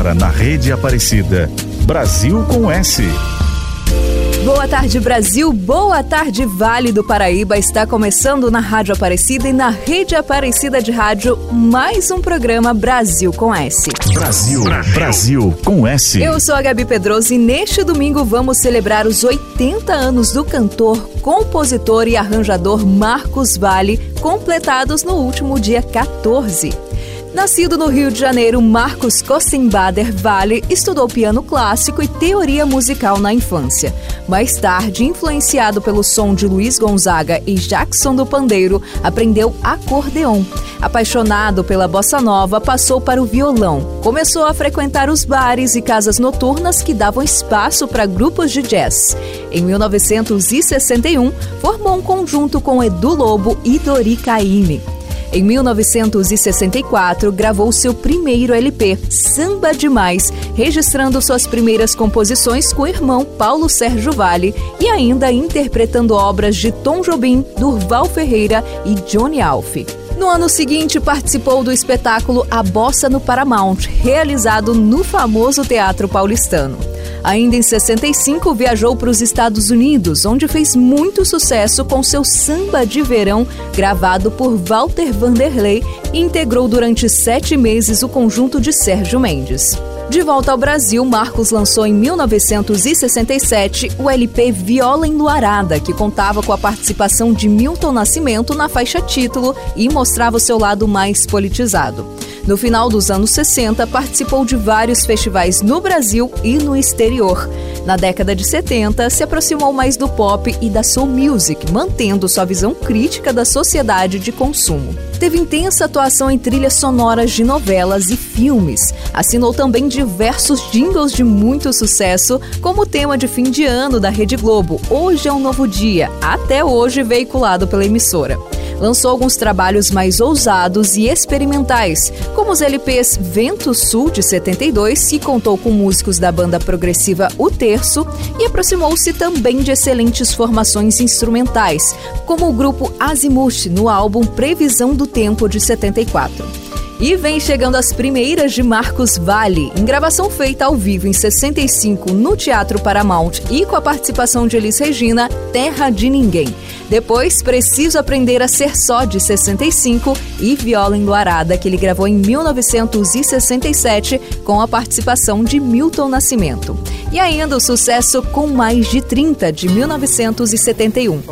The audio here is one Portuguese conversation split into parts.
Agora na Rede Aparecida. Brasil com S. Boa tarde, Brasil. Boa tarde, Vale do Paraíba. Está começando na Rádio Aparecida e na Rede Aparecida de Rádio mais um programa Brasil com S. Brasil, Brasil, com S. Eu sou a Gabi Pedroso e neste domingo vamos celebrar os 80 anos do cantor, compositor e arranjador Marcos Vale, completados no último dia 14. Nascido no Rio de Janeiro, Marcos Kossenbader Vale estudou piano clássico e teoria musical na infância. Mais tarde, influenciado pelo som de Luiz Gonzaga e Jackson do Pandeiro, aprendeu acordeon. Apaixonado pela bossa nova, passou para o violão. Começou a frequentar os bares e casas noturnas que davam espaço para grupos de jazz. Em 1961, formou um conjunto com Edu Lobo e Dori Caymmi. Em 1964, gravou seu primeiro LP, Samba Demais, registrando suas primeiras composições com o irmão Paulo Sérgio Vale e ainda interpretando obras de Tom Jobim, Durval Ferreira e Johnny Alf. No ano seguinte, participou do espetáculo A Bossa no Paramount, realizado no famoso Teatro Paulistano. Ainda em 65, viajou para os Estados Unidos, onde fez muito sucesso com seu Samba de Verão, gravado por Walter Vanderlei, e integrou durante sete meses o conjunto de Sérgio Mendes. De volta ao Brasil, Marcos lançou em 1967 o LP Viola Enluarada, que contava com a participação de Milton Nascimento na faixa título e mostrava o seu lado mais politizado. No final dos anos 60, participou de vários festivais no Brasil e no exterior. Na década de 70, se aproximou mais do pop e da soul music, mantendo sua visão crítica da sociedade de consumo. Teve intensa atuação em trilhas sonoras de novelas e filmes. Assinou também diversos jingles de muito sucesso, como o tema de fim de ano da Rede Globo, Hoje é um Novo Dia, até hoje veiculado pela emissora lançou alguns trabalhos mais ousados e experimentais, como os LPs Vento Sul de 72, que contou com músicos da banda progressiva O Terço, e aproximou-se também de excelentes formações instrumentais, como o grupo Azimuth no álbum Previsão do Tempo de 74. E vem chegando as primeiras de Marcos Vale, em gravação feita ao vivo em 65 no Teatro Paramount e com a participação de Elis Regina, Terra de Ninguém. Depois, Preciso Aprender a Ser Só, de 65, e Viola Enluarada, que ele gravou em 1967 com a participação de Milton Nascimento. E ainda o sucesso Com Mais de 30, de 1971.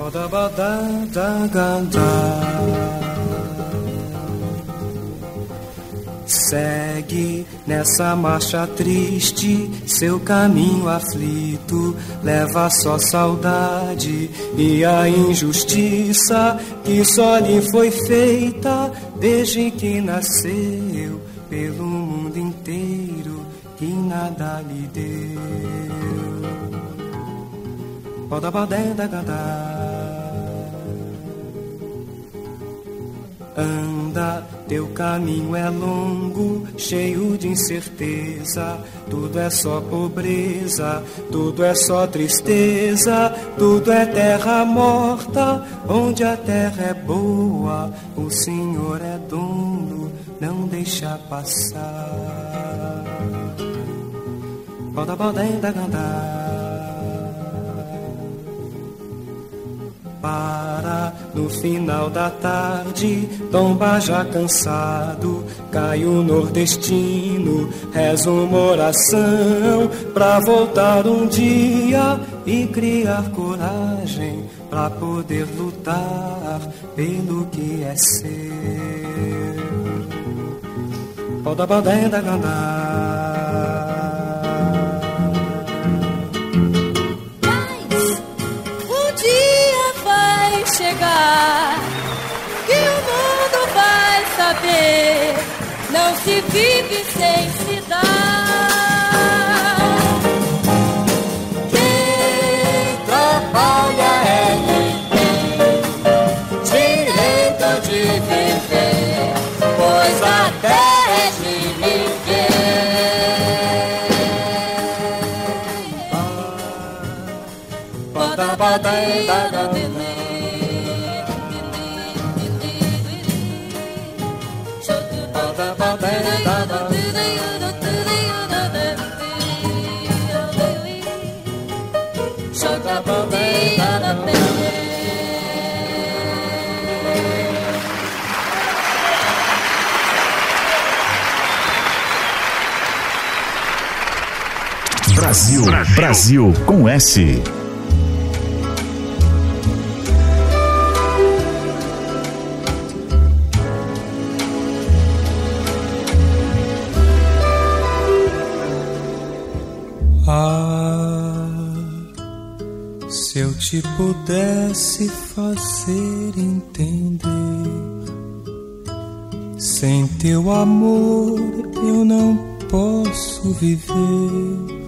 Segue nessa marcha triste, seu caminho aflito, leva só saudade e a injustiça que só lhe foi feita desde que nasceu pelo mundo inteiro que nada lhe deu. Poda badenda Anda, teu caminho é longo, cheio de incerteza. Tudo é só pobreza, tudo é só tristeza. Tudo é terra morta, onde a terra é boa. O Senhor é dono, não deixa passar. Poda, poda, ainda cantar. Para no final da tarde, tomba já cansado, cai o nordestino, reza uma oração pra voltar um dia e criar coragem pra poder lutar pelo que é seu. Poda badenda lugar que o mundo vai saber. Não se vive sem se Brasil, Brasil com S. pudesse fazer entender, sem teu amor eu não posso viver.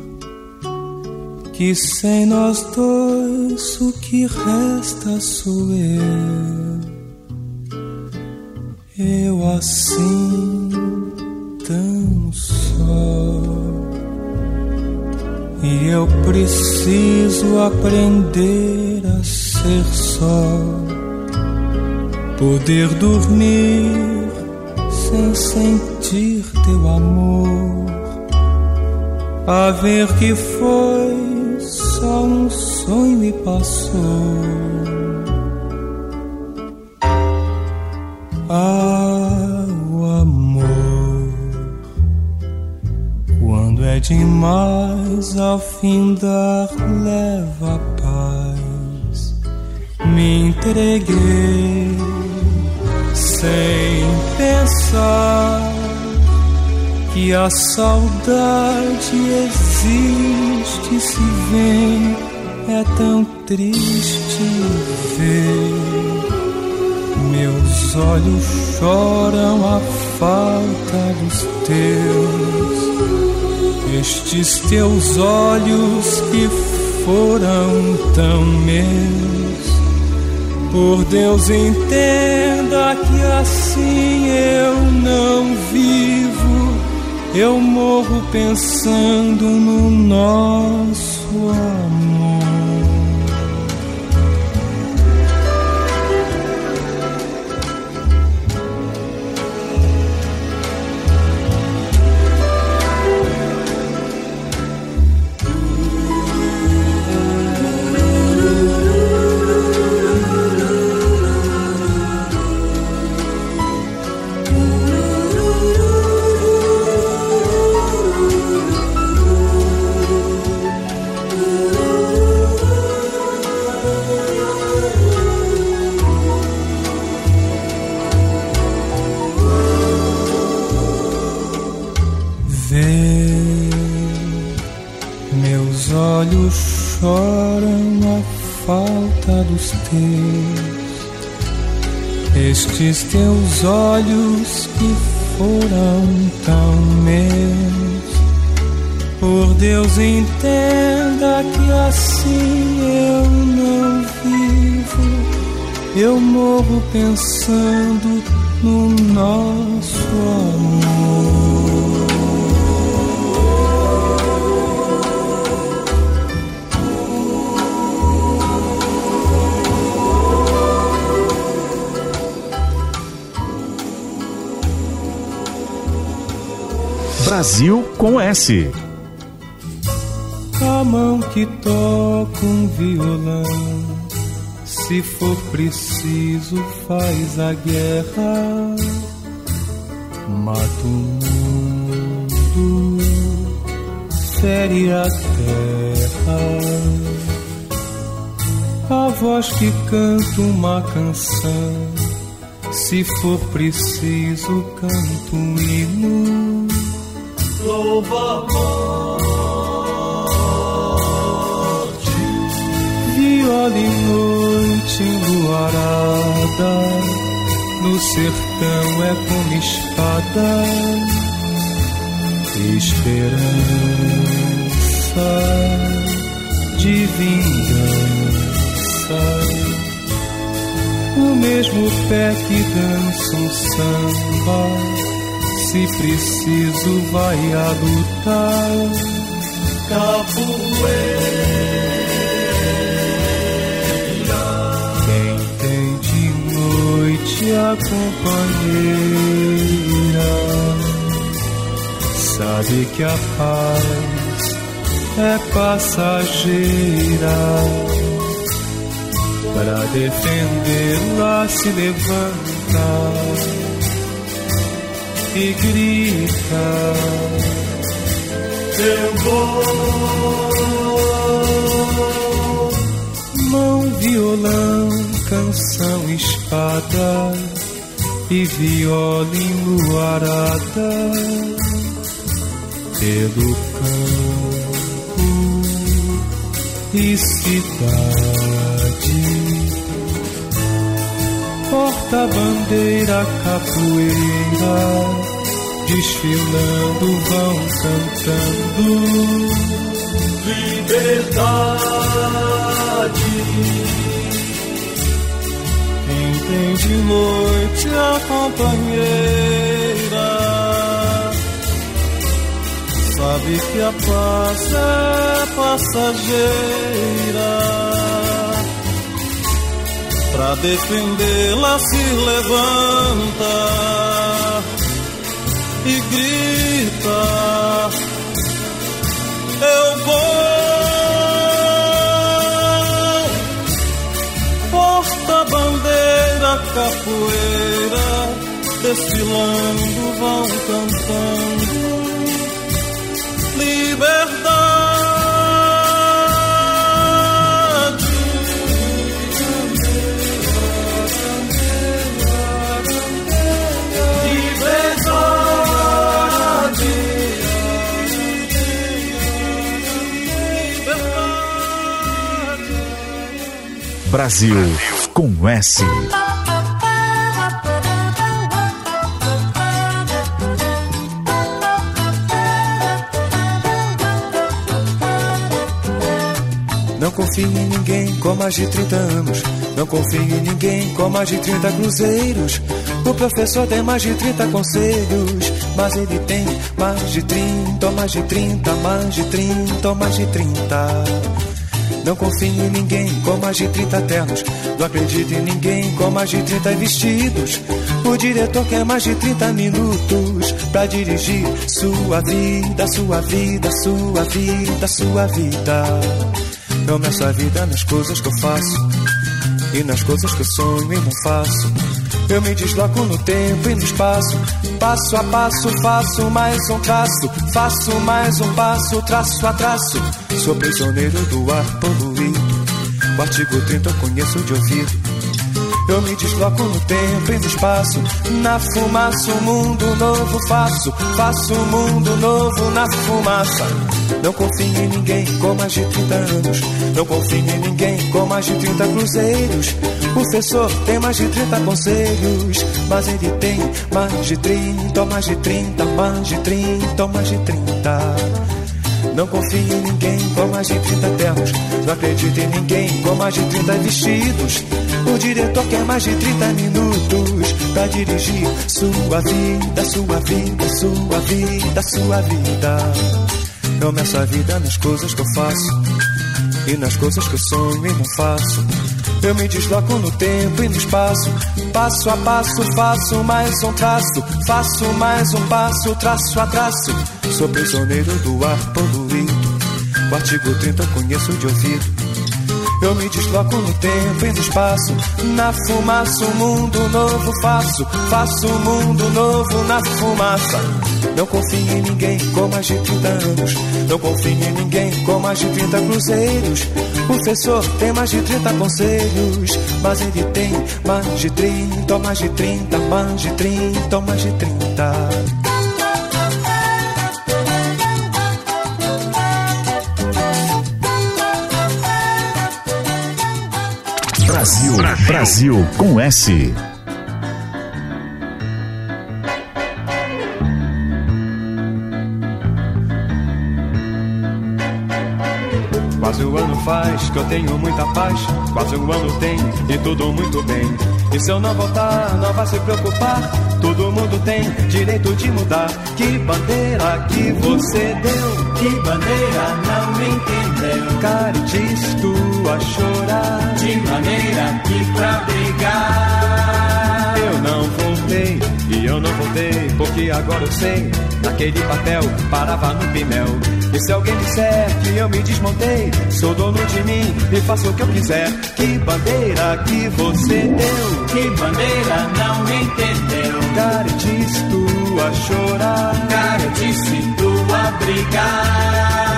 Que sem nós dois o que resta sou eu. Eu assim tão só. E eu preciso aprender ser só. Poder dormir sem sentir teu amor. A ver que foi só um sonho e passou. Ah, o amor, quando é demais, ao fim dar leva. Me entreguei sem pensar que a saudade existe se vem é tão triste ver. Meus olhos choram a falta dos teus. Estes teus olhos que foram tão meus por Deus entenda que assim eu não vivo eu morro pensando no nosso amor. Estes teus olhos que foram tão meus, por Deus entenda que assim eu não vivo, eu morro pensando no nosso amor. Brasil com S. A mão que toca um violão, se for preciso, faz a guerra, mata o mundo, fere a terra. A voz que canta uma canção, se for preciso, canto um hino louva a morte. Viola e noite enluarada, no sertão é como espada, esperança de vingança. O mesmo pé que dança um samba, se preciso vai adotar capoeira. noite a companheira sabe que a paz é passageira. Para defendê-la se levanta e grita: Eu vou, mão violão canção espada e viola enluarada pelo campo e cidade. Porta-bandeira, capoeira, desfilando vão cantando liberdade tem de noite a companheira sabe que a paz é passageira. Pra defendê-la se levanta e grita: Eu vou. capoeira, desfilando vão cantando liberdade. Brasil com S. Não confio em ninguém com mais de 30 anos. Não confio em ninguém com mais de 30 cruzeiros. O professor tem mais de 30 conselhos. Mas ele tem mais de 30, mais de 30, mais de 30, mais de 30. Não confio em ninguém com mais de 30 ternos. Não acredito em ninguém com mais de 30 vestidos. O diretor quer mais de 30 minutos pra dirigir sua vida, sua vida, sua vida, sua vida. Eu meço a vida nas coisas que eu faço e nas coisas que eu sonho e não faço. Eu me desloco no tempo e no espaço. Passo a passo, faço mais um traço. Faço mais um passo, traço a traço. Sou prisioneiro do ar poluído. O artigo 30 eu conheço de ouvido. Eu me desloco no tempo e no espaço. Na fumaça, um mundo novo faço. Faço um mundo novo na fumaça. Não confio em ninguém com mais de 30 anos. Não confio em ninguém com mais de 30 cruzeiros. O professor tem mais de 30 conselhos. Mas ele tem mais de 30, mais de 30, mais de 30, mais de 30. Não confio em ninguém com mais de 30 ternos. Não acredito em ninguém com mais de 30 vestidos. O diretor quer mais de 30 minutos pra dirigir sua vida, sua vida, sua vida, sua vida. Eu meço a vida nas coisas que eu faço e nas coisas que eu sonho e não faço. Eu me desloco no tempo e no espaço. Passo a passo, faço mais um traço. Faço mais um passo, traço a traço. Sou prisioneiro do ar poluído. O artigo 30 conheço de ouvido. Eu me desloco no tempo e no espaço. Na fumaça, um mundo novo faço. Faço um mundo novo na fumaça. Não confio em ninguém com mais de 30 anos. Não confio em ninguém com mais de 30 cruzeiros. O professor tem mais de 30 conselhos. Mas ele tem mais de 30, mais de 30, mais de 30, mais de 30. Brasil, Brasil com S. faz que eu tenho muita paz. Quase um ano tem e tudo muito bem. E se eu não voltar, não vai se preocupar. Todo mundo tem direito de mudar. Que bandeira que você deu? Que bandeira não entendeu? Caritis, tu a chorar. De maneira que pra brigar. Eu não voltei e eu não voltei porque agora eu sei. Naquele papel parava no pinel. E se alguém disser que eu me desmontei, sou dono de mim e faço o que eu quiser. Que bandeira que você deu? Que bandeira não entendeu? Caritis, tu a chorar. Caritis, tu a brigar.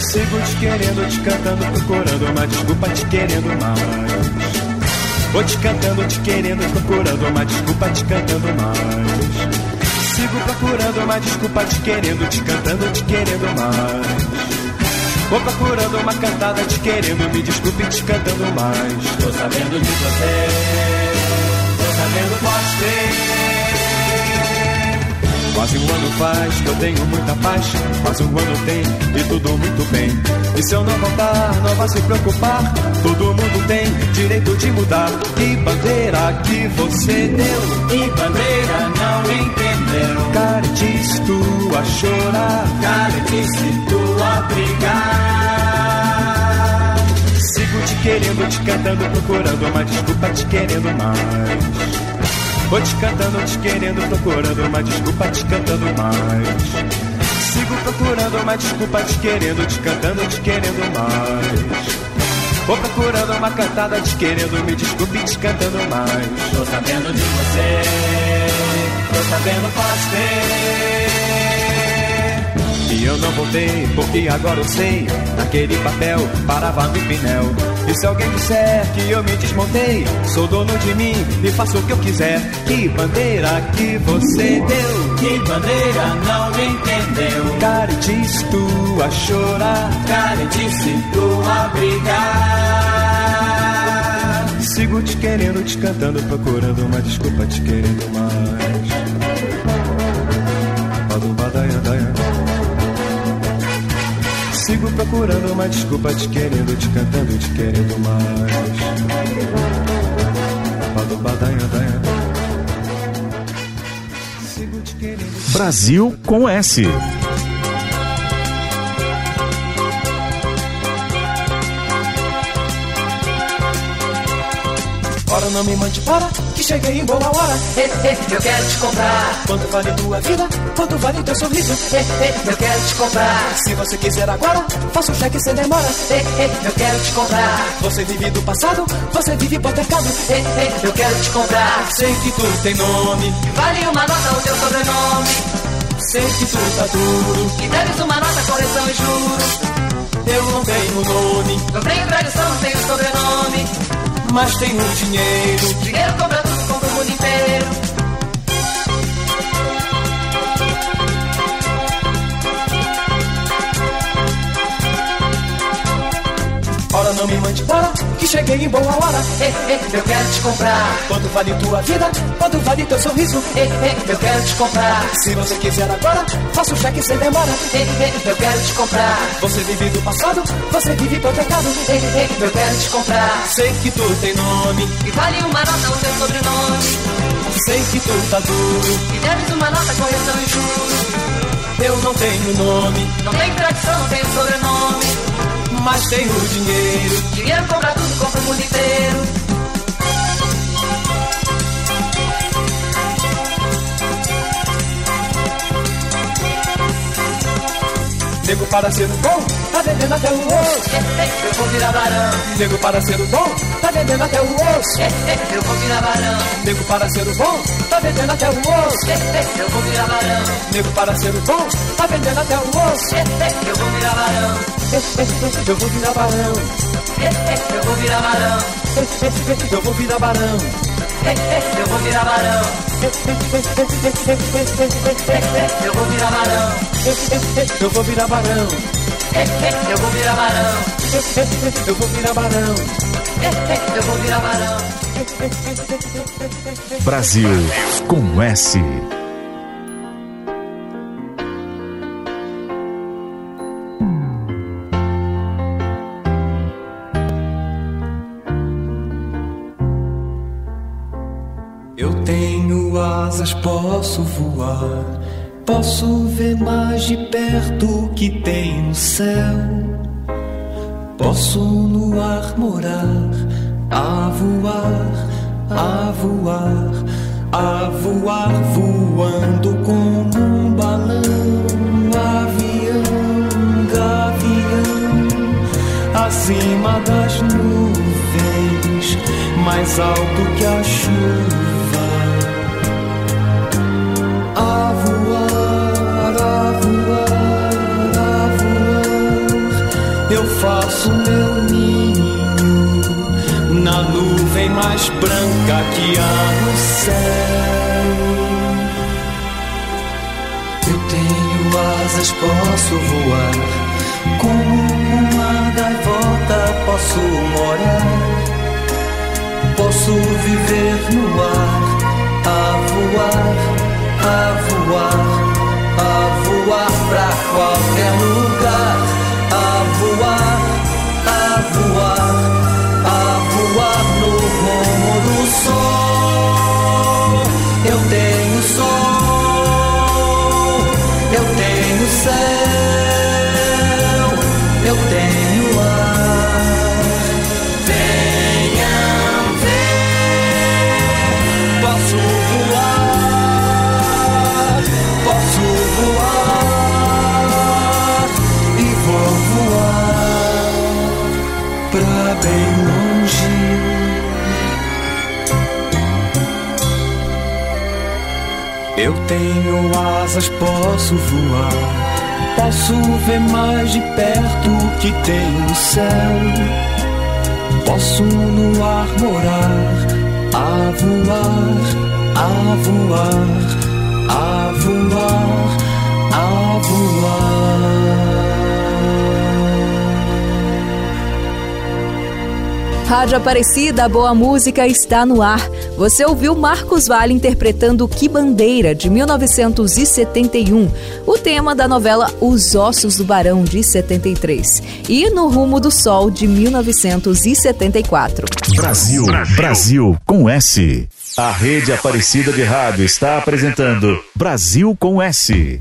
Sigo te querendo, te cantando, procurando uma desculpa, te querendo mais. Vou te cantando, te querendo, procurando uma desculpa, te cantando mais. Sigo procurando uma desculpa, te querendo, te cantando, te querendo mais. Vou procurando uma cantada, te querendo, me desculpe, te cantando mais. Tô sabendo de você, tô sabendo pode ter. Quase um ano faz que eu tenho muita paz. Quase um ano tem e tudo muito bem. E se eu não voltar, não vai se preocupar. Todo mundo tem direito de mudar. Que bandeira que você deu? Que bandeira não entendeu? Caritis, tu a chorar. Caritis, tu a brigar. Sigo te querendo, te cantando, procurando uma desculpa, te querendo mais. Vou te cantando, te querendo, procurando uma desculpa, te cantando mais. Sigo procurando uma desculpa, te querendo, te cantando, te querendo mais. Vou procurando uma cantada, te querendo, me desculpe, te cantando mais. Tô sabendo de você, tô sabendo pode ter. E eu não voltei, porque agora eu sei. Naquele papel parava no pinel. E se alguém disser que eu me desmontei, sou dono de mim e faço o que eu quiser. Que bandeira que você deu? Que bandeira não entendeu? Caritis, tu a chorar. Caritis, tu a brigar. Sigo te querendo, te cantando, procurando uma desculpa, te querendo mais. Sigo procurando uma desculpa, te querendo, te cantando, te querendo mais. Sigo te querendo. Brasil com S. Ora, não me mande para, que cheguei em boa hora. Eh, eh, eu quero te comprar. Quanto vale tua vida? Quanto vale teu sorriso? Eh, eh, eu quero te comprar. Se você quiser agora, faça um cheque sem demora. Eh, eh, eu quero te comprar. Você vive do passado, você vive hipotecado. Eh, eh, eu quero te comprar. Sei que tu tem nome, Vale uma nota o teu sobrenome. sei que tu tá duro. E deves uma nota, correção e juros. Eu não tenho nome, Não tenho tradição, não tenho sobrenome. Mas tenho dinheiro. Dinheiro compra compra o mundo inteiro. Não me mande para, que cheguei em boa hora. Eh, eh, eu quero te comprar. Quanto vale tua vida? Quanto vale teu sorriso? Eh, eh, eu quero te comprar. Se você quiser agora, faça um cheque sem demora. Eh, eh, eu quero te comprar. Você vive do passado, você vive hipotecado. Eh, eh, eu quero te comprar. Sei que tu tem nome, E vale uma nota o teu sobrenome. sei que tu tá duro. E deves uma nota, correção e juros. Eu não tenho nome, Não tenho tradição, não tenho sobrenome. Mas tenho dinheiro. Dinheiro compra tudo, compra o mundo inteiro. Nego para ser bom, tá vendendo até o osso. Eh, eh, eu vou virar barão. Nego para ser bom, tá vendendo até o osso. Eh, eu vou virar barão. Nego para ser bom, tá vendendo até o osso. Eu vou virar barão. Nego para ser bom, tá vendendo até o osso. Eu vou virar barão. Eu vou virar barão, eu vou virar barão. eu vou virar barão. Eu vou virar barão. Eu vou virar barão. Eu vou virar barão, eu vou virar barão. eu vou virar barão. Eu vou virar barão. Brasil com S. asas, posso voar. Posso ver mais de perto o que tem no céu. Posso no ar morar, a voar, a voar, a voar, voando como um balão, avião, gavião, acima das nuvens, mais alto que a chuva. Mais branca que há no céu. Eu tenho asas, posso voar, como uma gaivota posso morar, posso viver no ar, a voar, a voar, a voar pra qualquer lugar, a voar voar, sol. Eu tenho sol, tenho asas, posso voar. Posso ver mais de perto o que tem no céu. Posso no ar morar, a voar, a voar, a voar, a voar. Rádio Aparecida, boa música está no ar. Você ouviu Marcos Vale interpretando Que Bandeira, de 1971, o tema da novela Os Ossos do Barão, de 73, e No Rumo do Sol, de 1974. Brasil, Brasil, Brasil com S. A rede Aparecida de Rádio está apresentando Brasil com S.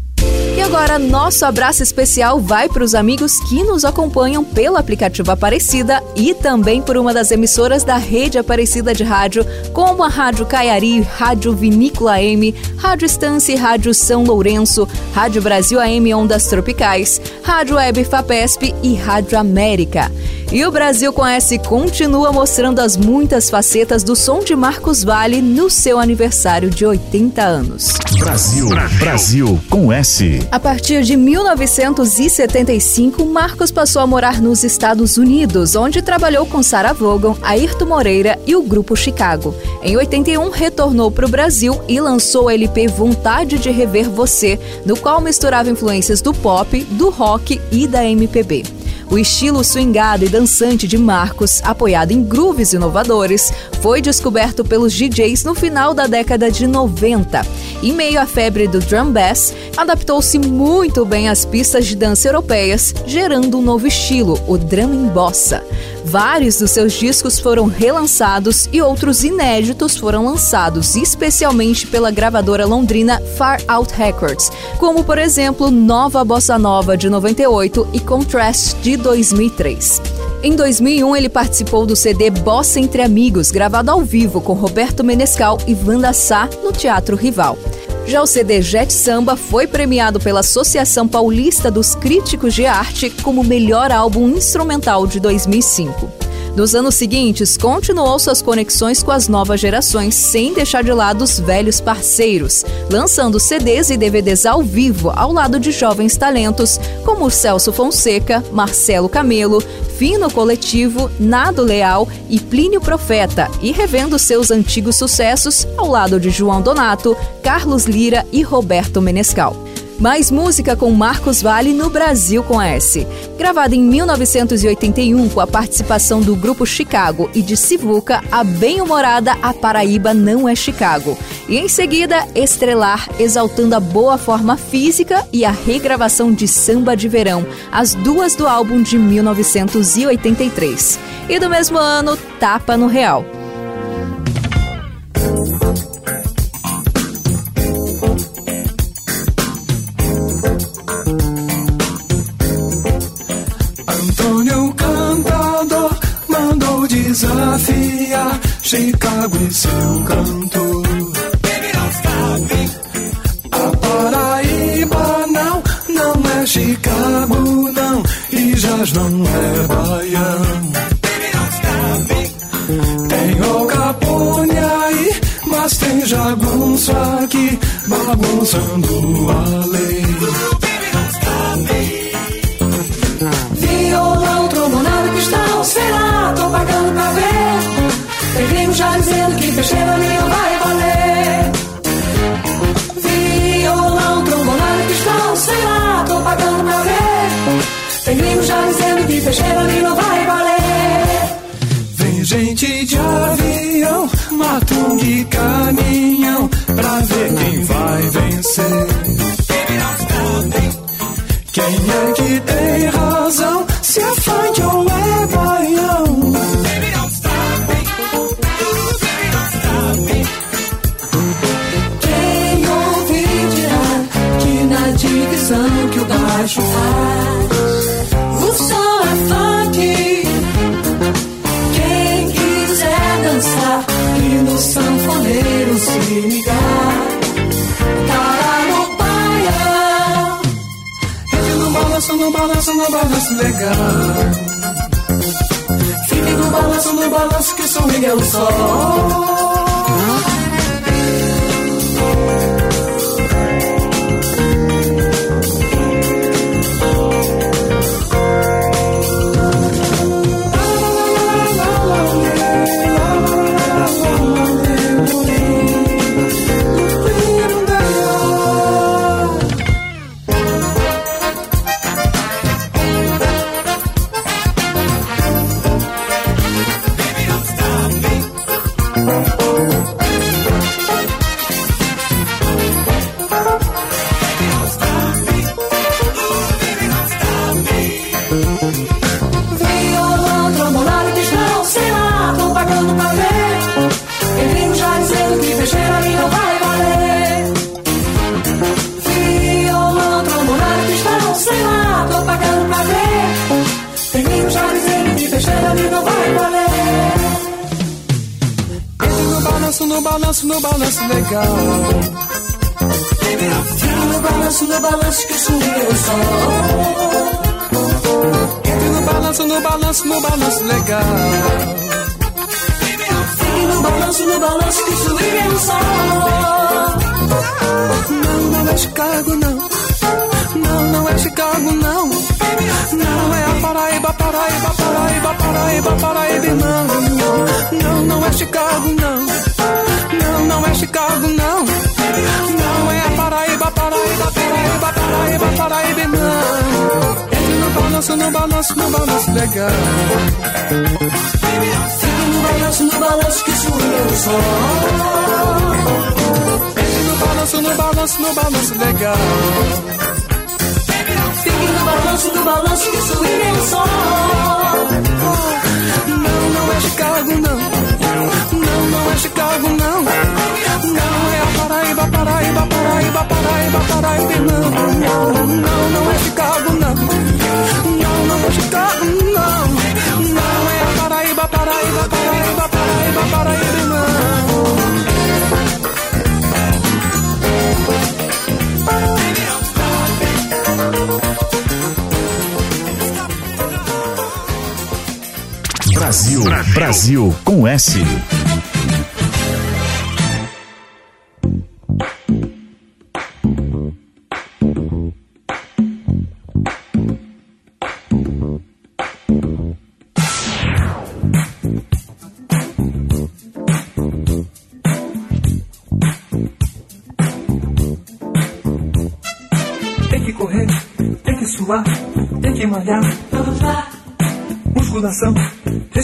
Agora, nosso abraço especial vai para os amigos que nos acompanham pelo aplicativo Aparecida e também por uma das emissoras da rede Aparecida de Rádio, como a Rádio Caiari, Rádio Vinícola M, Rádio Estância e Rádio São Lourenço, Rádio Brasil AM Ondas Tropicais, Rádio Web Fapesp e Rádio América. E o Brasil com S continua mostrando as muitas facetas do som de Marcos Vale no seu aniversário de 80 anos. Brasil, Brasil, Brasil com S. A partir de 1975, Marcos passou a morar nos Estados Unidos, onde trabalhou com Sarah Vaughan, Ayrton Moreira e o Grupo Chicago. Em 81, retornou para o Brasil e lançou o LP Vontade de Rever Você, no qual misturava influências do pop, do rock e da MPB. O estilo swingado e dançante de Marcos, apoiado em grooves inovadores, foi descoberto pelos DJs no final da década de 90. Em meio à febre do drum bass, adaptou-se muito bem às pistas de dança europeias, gerando um novo estilo, o drum bossa. Vários dos seus discos foram relançados e outros inéditos foram lançados especialmente pela gravadora londrina Far Out Records, como por exemplo Nova Bossa Nova de 98 e Contrast de 2003. Em 2001, ele participou do CD Bossa Entre Amigos, gravado ao vivo com Roberto Menescal e Wanda Sá no Teatro Rival. Já o CD Jet Samba foi premiado pela Associação Paulista dos Críticos de Arte como melhor álbum instrumental de 2005. Nos anos seguintes, continuou suas conexões com as novas gerações, sem deixar de lado os velhos parceiros, lançando CDs e DVDs ao vivo ao lado de jovens talentos como Celso Fonseca, Marcelo Camelo, Fino Coletivo, Nado Leal e Plínio Profeta, e revendo seus antigos sucessos ao lado de João Donato, Carlos Lira e Roberto Menescal. Mais música com Marcos Vale no Brasil com S. Gravada em 1981 com a participação do grupo Chicago e de Sivuca, a bem-humorada A Paraíba Não é Chicago. E em seguida, Estrelar, exaltando a boa forma física e a regravação de Samba de Verão, as duas do álbum de 1983. E do mesmo ano, Tapa no Real. Chicago e seu cantor. A Paraíba não, não é Chicago não, e Jazz não é Baião. Tem o Capone aí, mas tem jagunço aqui, bagunçando a lei. Dizendo que ali não vai valer. Violão, trombonado, cristão, sei lá, tô pagando pra ver. Tem gringo já dizendo que ali não vai valer. Vem gente de avião, matung e caminhão, pra ver quem vai vencer. Quem é que tem razão, no balanço, no balanço, legal. Fique no balanço, no balanço que swing é o sol. Legal. Balanço, no balanço, no balanço legal. Fique no balanço, no balanço que swing é o sol. Entre no balanço, no balanço, no balanço legal. Fique no balanço, no balanço que swing é o sol. Não, não é Chicago, não. Não, não é Chicago, não. Não é a Paraíba, Paraíba, Paraíba, Paraíba, Paraíba, não. Não, não, não é Chicago, não. Não, não é Chicago, não. Não é a Paraíba, Paraíba, Paraíba, Paraíba, Brasil, com S. Tem que correr, tem que suar, tem que malhar. Musculação,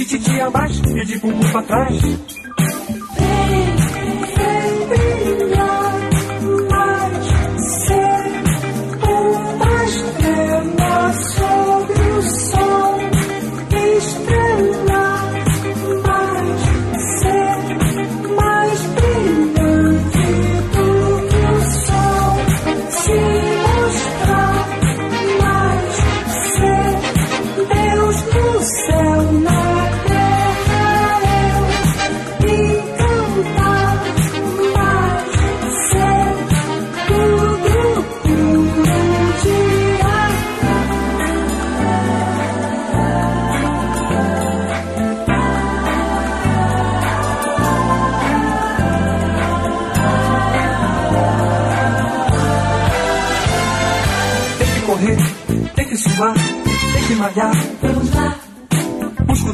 E o tititi a mais, e de bumbum pra trás.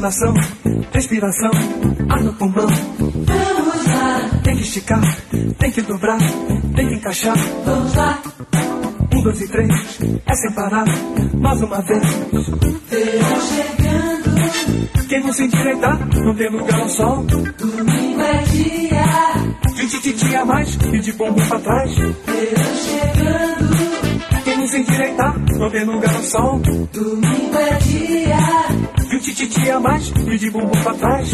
Musculação, respiração, ar no pulmão. vamos lá, Tem que esticar, tem que dobrar, tem que encaixar. vamos lá. Um, dois e três, é sem parar, mais uma vez. Verão chegando, Quem não se endireitar, não tem lugar ao sol. domingo é dia. De tititi a mais e de bumbum pra trás. Verão chegando, Quem não se endireitar, não tem lugar ao sol. domingo é dia. De tititi a mais e de bumbum pra trás.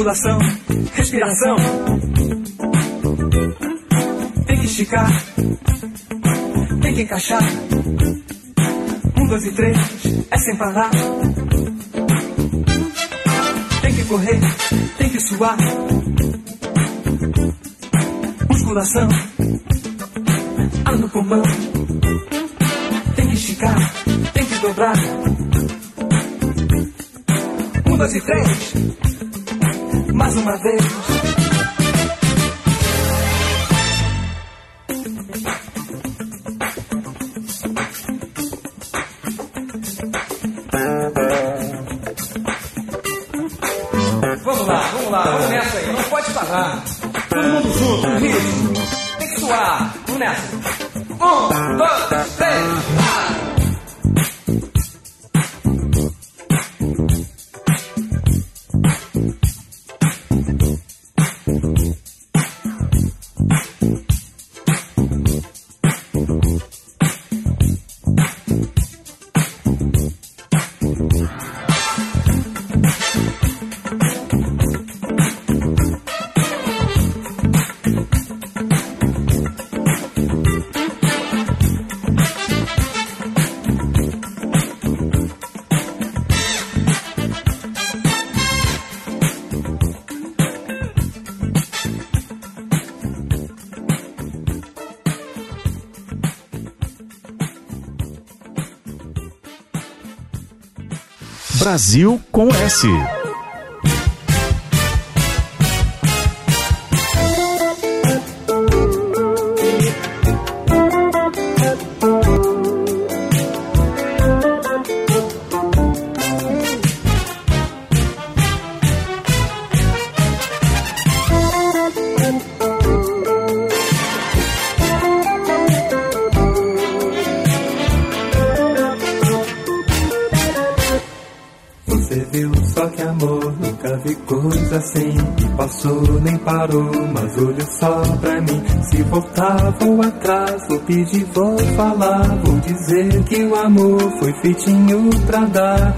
Musculação, respiração. Tem que esticar, tem que encaixar. Um, dois e três, é sem parar. Tem que correr, tem que suar. Musculação, ar no pulmão. Tem que esticar, tem que dobrar. Um, dois e três. Mais uma vez. Brasil com S. Passou, nem parou, mas olha só pra mim. Se voltar, vou atrás, vou pedir, vou falar. Vou dizer que o amor foi feitinho pra dar.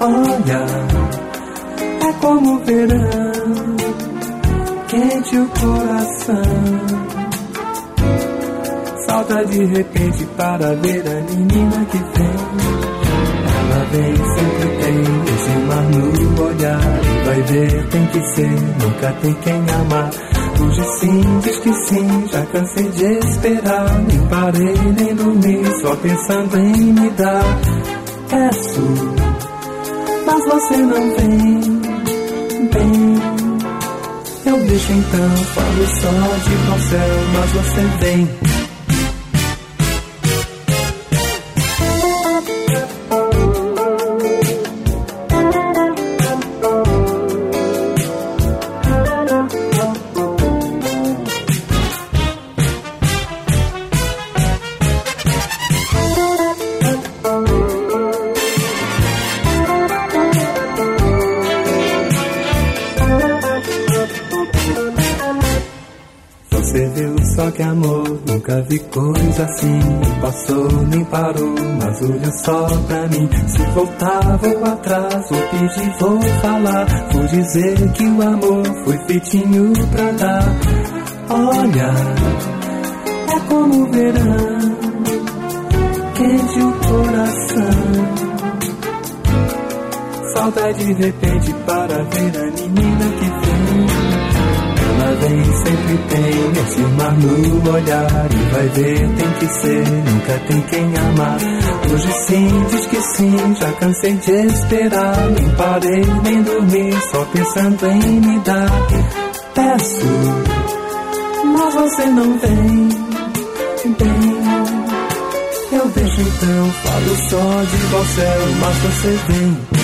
Olha, é como o verão, quente o coração. Salta de repente para ver a menina que vem. Ela vem, sempre tem esse mar no olhar. E vai ver, tem que ser, nunca tem quem amar. Hoje sim, diz que sim, já cansei de esperar. Nem parei, nem dormi, só pensando em me dar. Peço, mas você não vem, bem. Eu deixo então, falo só de céu, mas você vem. Coisa assim. Passou, nem parou, mas olha só pra mim. Se voltar, vou atrás, vou pedir, vou falar. Vou dizer que o amor foi feitinho pra dar. Olha, é como o verão, quente o coração. Saudade de repente para ver a menina que vem. Ela vem, sempre tem esse mar no olhar E vai ver, tem que ser, nunca tem quem amar. Hoje sim, diz que sim, já cansei de esperar. Nem parei, nem dormi, só pensando em me dar. Peço, mas você não vem, bem Eu deixo então, falo só de você, mas você vem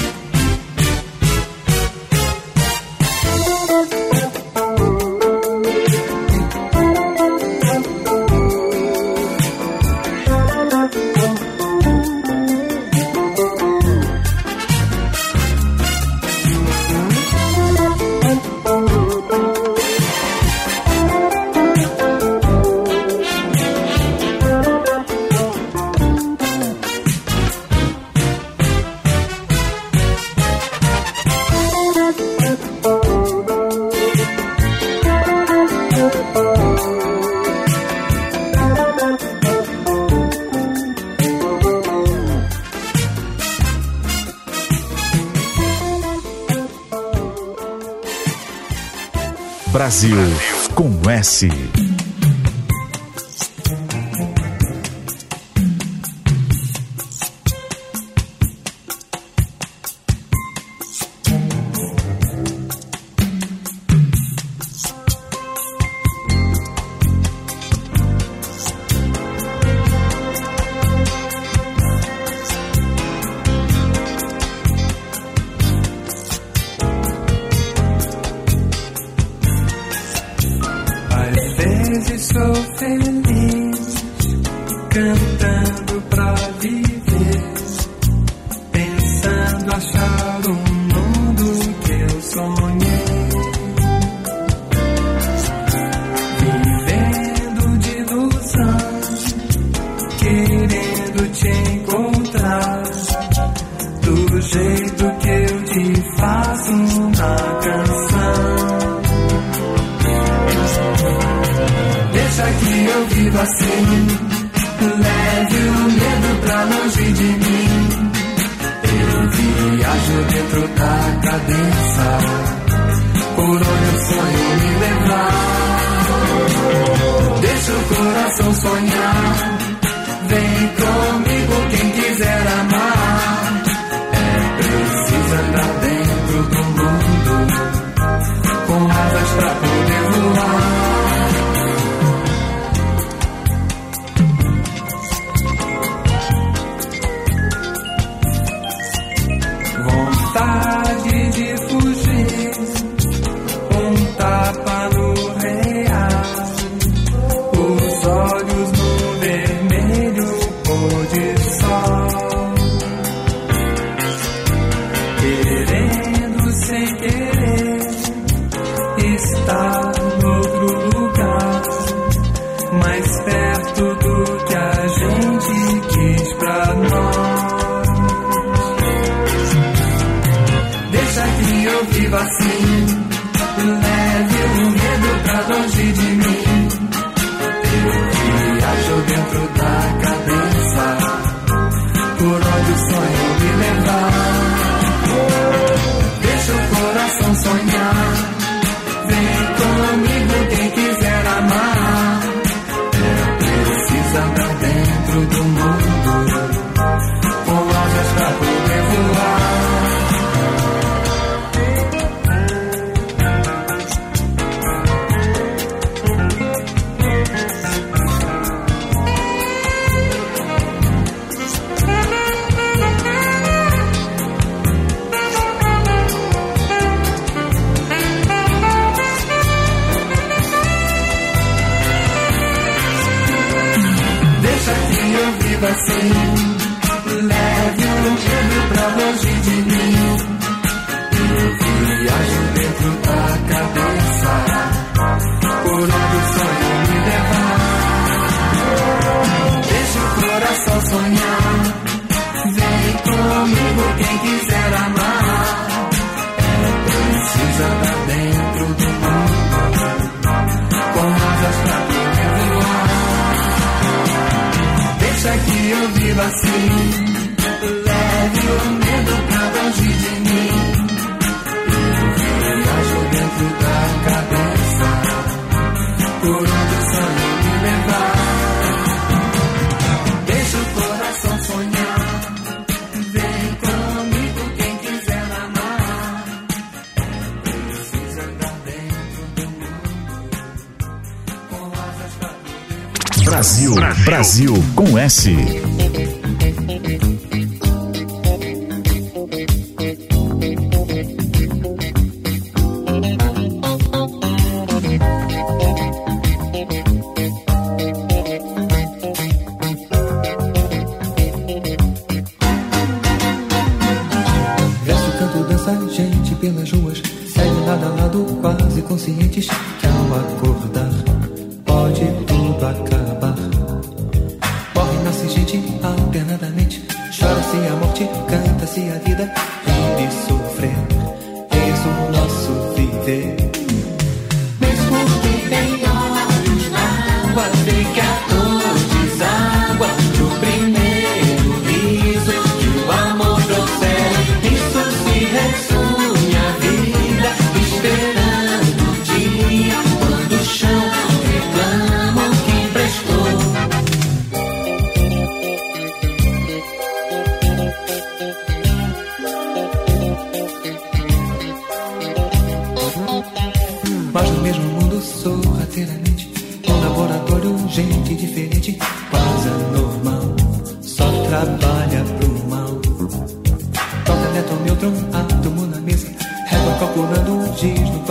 Brasil com S. dentro da cabeça. Por onde o sonho me levar. viva assim. Leve o medo pra longe de mim. Eu viajo dentro da cabeça, por onde o sonho me levar. Deixa o coração sonhar. Vem comigo quem quiser amar. Andar dentro do mundo, com asas pra. Brasil, Brasil, Brasil com S.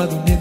culpa do.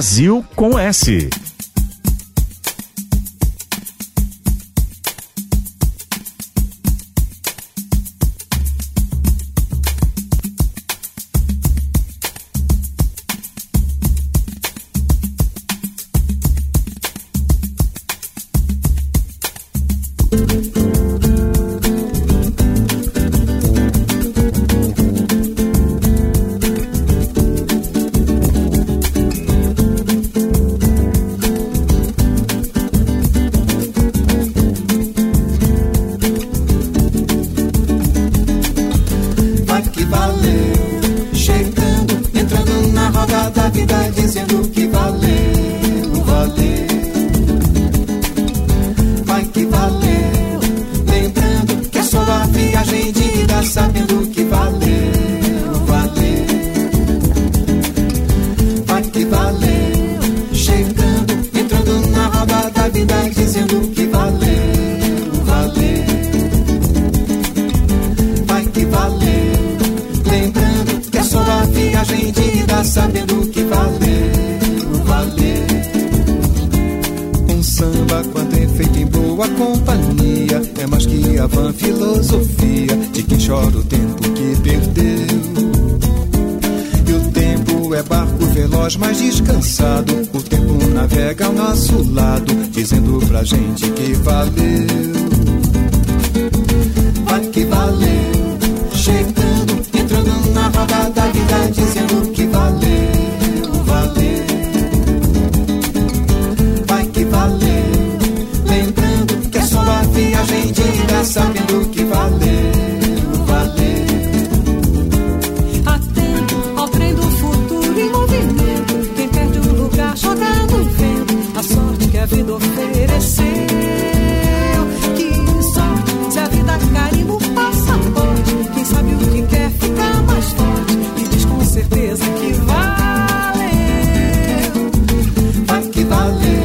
Brasil com S. vai que vale.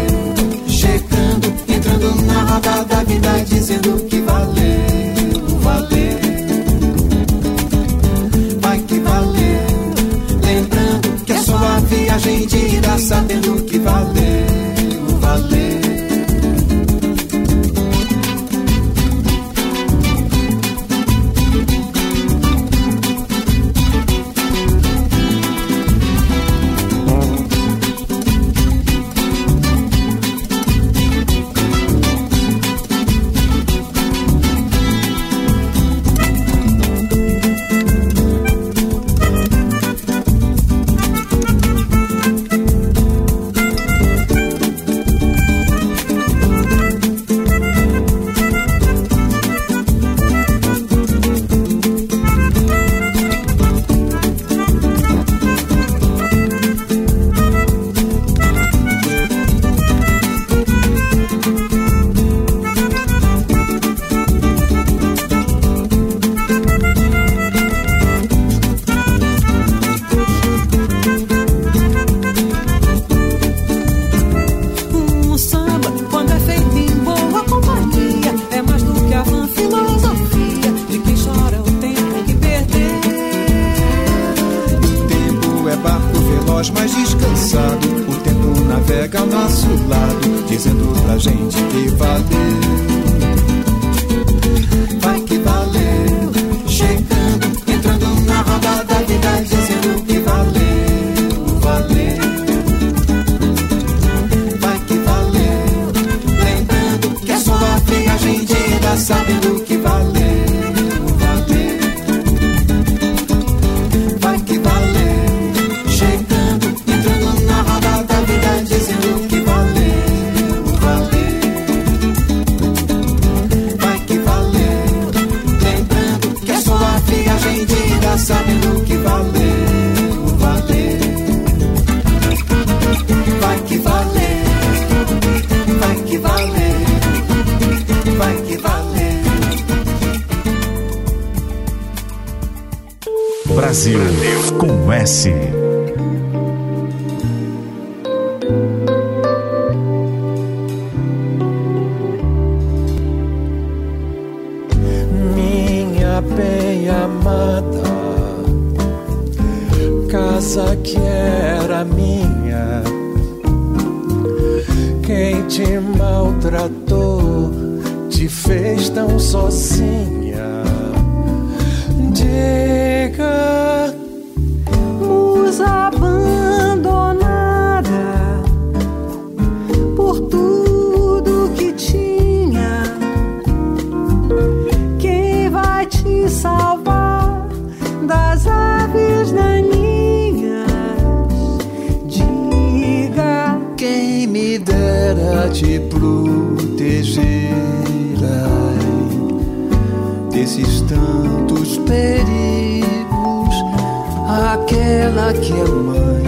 ela que é mãe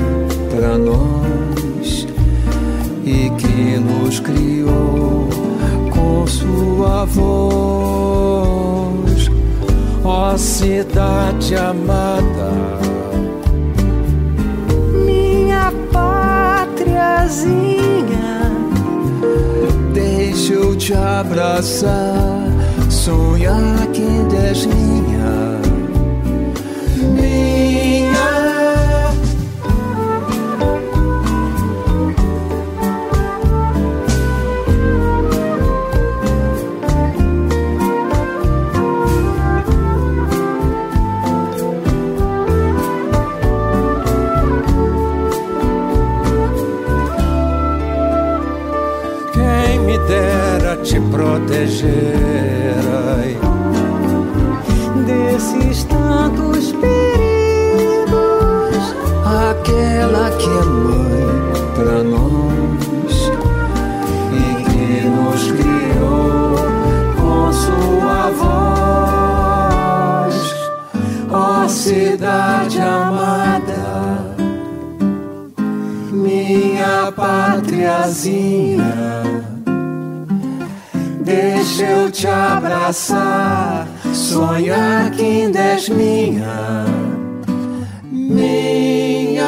para nós e que nos criou com sua voz, ó oh, cidade amada, minha pátriazinha. Deixa eu te abraçar, sonhar que deslinha é minha. Te proteger. Ai. Desses tantos perigos, aquela que é mãe pra nós e que nos criou com sua voz, ó cidade amada, minha pátriazinha. Deixa eu te abraçar, sonhar que ainda és minha, minha,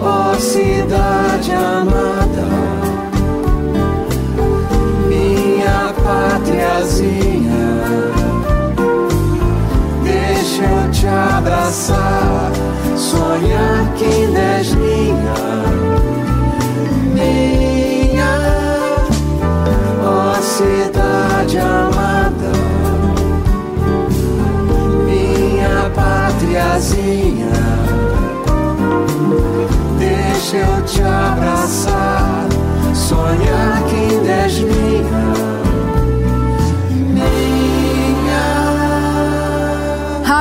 ó cidade amada, minha pátriazinha. Deixa eu te abraçar,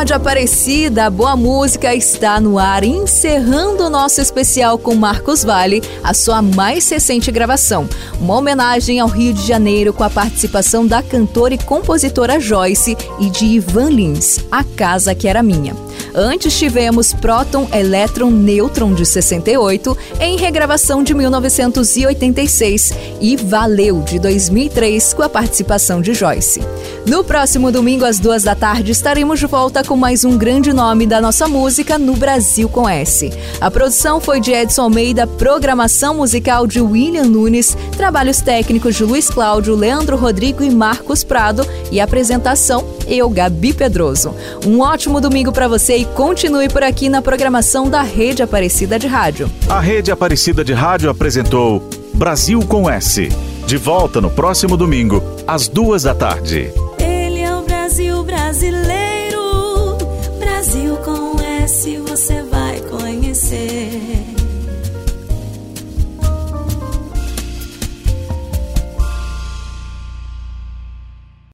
Rádio Aparecida, a boa música está no ar, encerrando o nosso especial com Marcos Vale, a sua mais recente gravação. Uma homenagem ao Rio de Janeiro com a participação da cantora e compositora Joyce e de Ivan Lins, A Casa Que Era Minha. Antes tivemos Proton, Electron, Neutron de 68, em regravação de 1986, e Valeu de 2003, com a participação de Joyce. No próximo domingo, às duas da tarde, estaremos de volta com mais um grande nome da nossa música no Brasil com S. A produção foi de Edson Almeida, programação musical de William Nunes, trabalhos técnicos de Luiz Cláudio, Leandro Rodrigo e Marcos Prado, e apresentação eu, Gabi Pedroso. Um ótimo domingo para você e continue por aqui na programação da Rede Aparecida de Rádio. A Rede Aparecida de Rádio apresentou Brasil com S. De volta no próximo domingo, às duas da tarde. ele é o Brasil brasileiro.